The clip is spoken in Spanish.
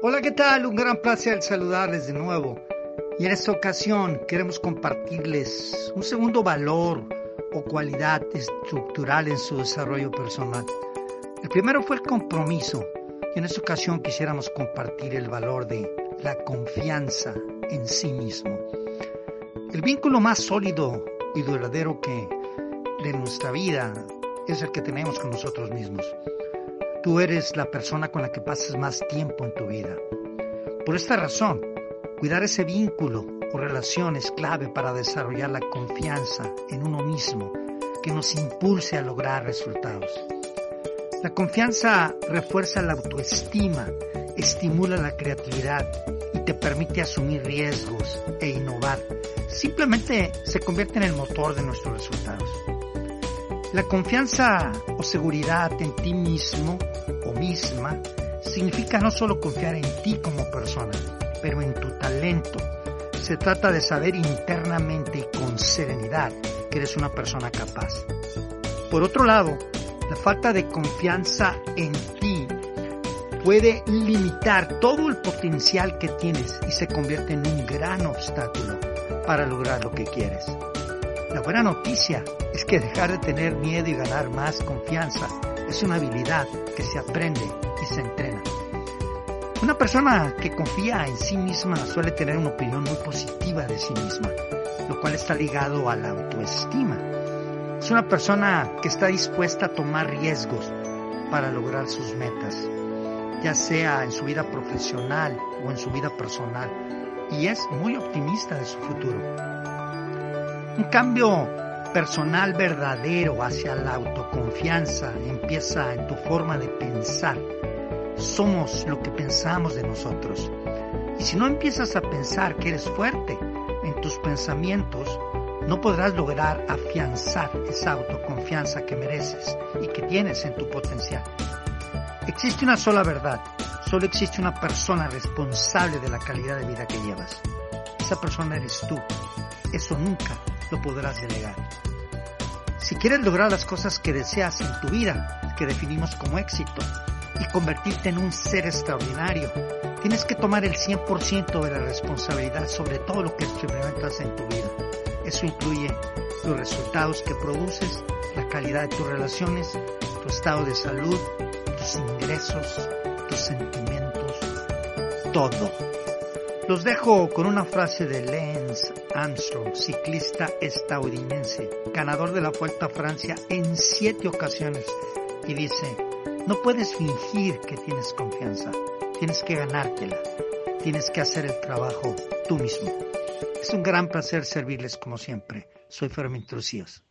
Hola, ¿qué tal? Un gran placer saludarles de nuevo. Y en esta ocasión queremos compartirles un segundo valor o cualidad estructural en su desarrollo personal. El primero fue el compromiso y en esta ocasión quisiéramos compartir el valor de la confianza en sí mismo. El vínculo más sólido y duradero que de nuestra vida es el que tenemos con nosotros mismos. Tú eres la persona con la que pasas más tiempo en tu vida. Por esta razón, cuidar ese vínculo o relación es clave para desarrollar la confianza en uno mismo que nos impulse a lograr resultados. La confianza refuerza la autoestima, estimula la creatividad y te permite asumir riesgos e innovar. Simplemente se convierte en el motor de nuestros resultados. La confianza o seguridad en ti mismo o misma significa no solo confiar en ti como persona, pero en tu talento. Se trata de saber internamente y con serenidad que eres una persona capaz. Por otro lado, la falta de confianza en ti puede limitar todo el potencial que tienes y se convierte en un gran obstáculo para lograr lo que quieres. La buena noticia es que dejar de tener miedo y ganar más confianza es una habilidad que se aprende y se entrena. Una persona que confía en sí misma suele tener una opinión muy positiva de sí misma, lo cual está ligado a la autoestima. Es una persona que está dispuesta a tomar riesgos para lograr sus metas, ya sea en su vida profesional o en su vida personal, y es muy optimista de su futuro. Un cambio personal verdadero hacia la autoconfianza empieza en tu forma de pensar. Somos lo que pensamos de nosotros. Y si no empiezas a pensar que eres fuerte en tus pensamientos, no podrás lograr afianzar esa autoconfianza que mereces y que tienes en tu potencial. Existe una sola verdad, solo existe una persona responsable de la calidad de vida que llevas. Esa persona eres tú. Eso nunca lo podrás delegar. Si quieres lograr las cosas que deseas en tu vida, que definimos como éxito, y convertirte en un ser extraordinario, tienes que tomar el 100% de la responsabilidad sobre todo lo que experimentas en tu vida. Eso incluye los resultados que produces, la calidad de tus relaciones, tu estado de salud, tus ingresos, tus sentimientos, todo. Los dejo con una frase de Lance Armstrong, ciclista estadounidense, ganador de la Vuelta a Francia en siete ocasiones, y dice, no puedes fingir que tienes confianza, tienes que ganártela, tienes que hacer el trabajo tú mismo. Es un gran placer servirles como siempre. Soy Fermín Trucíos.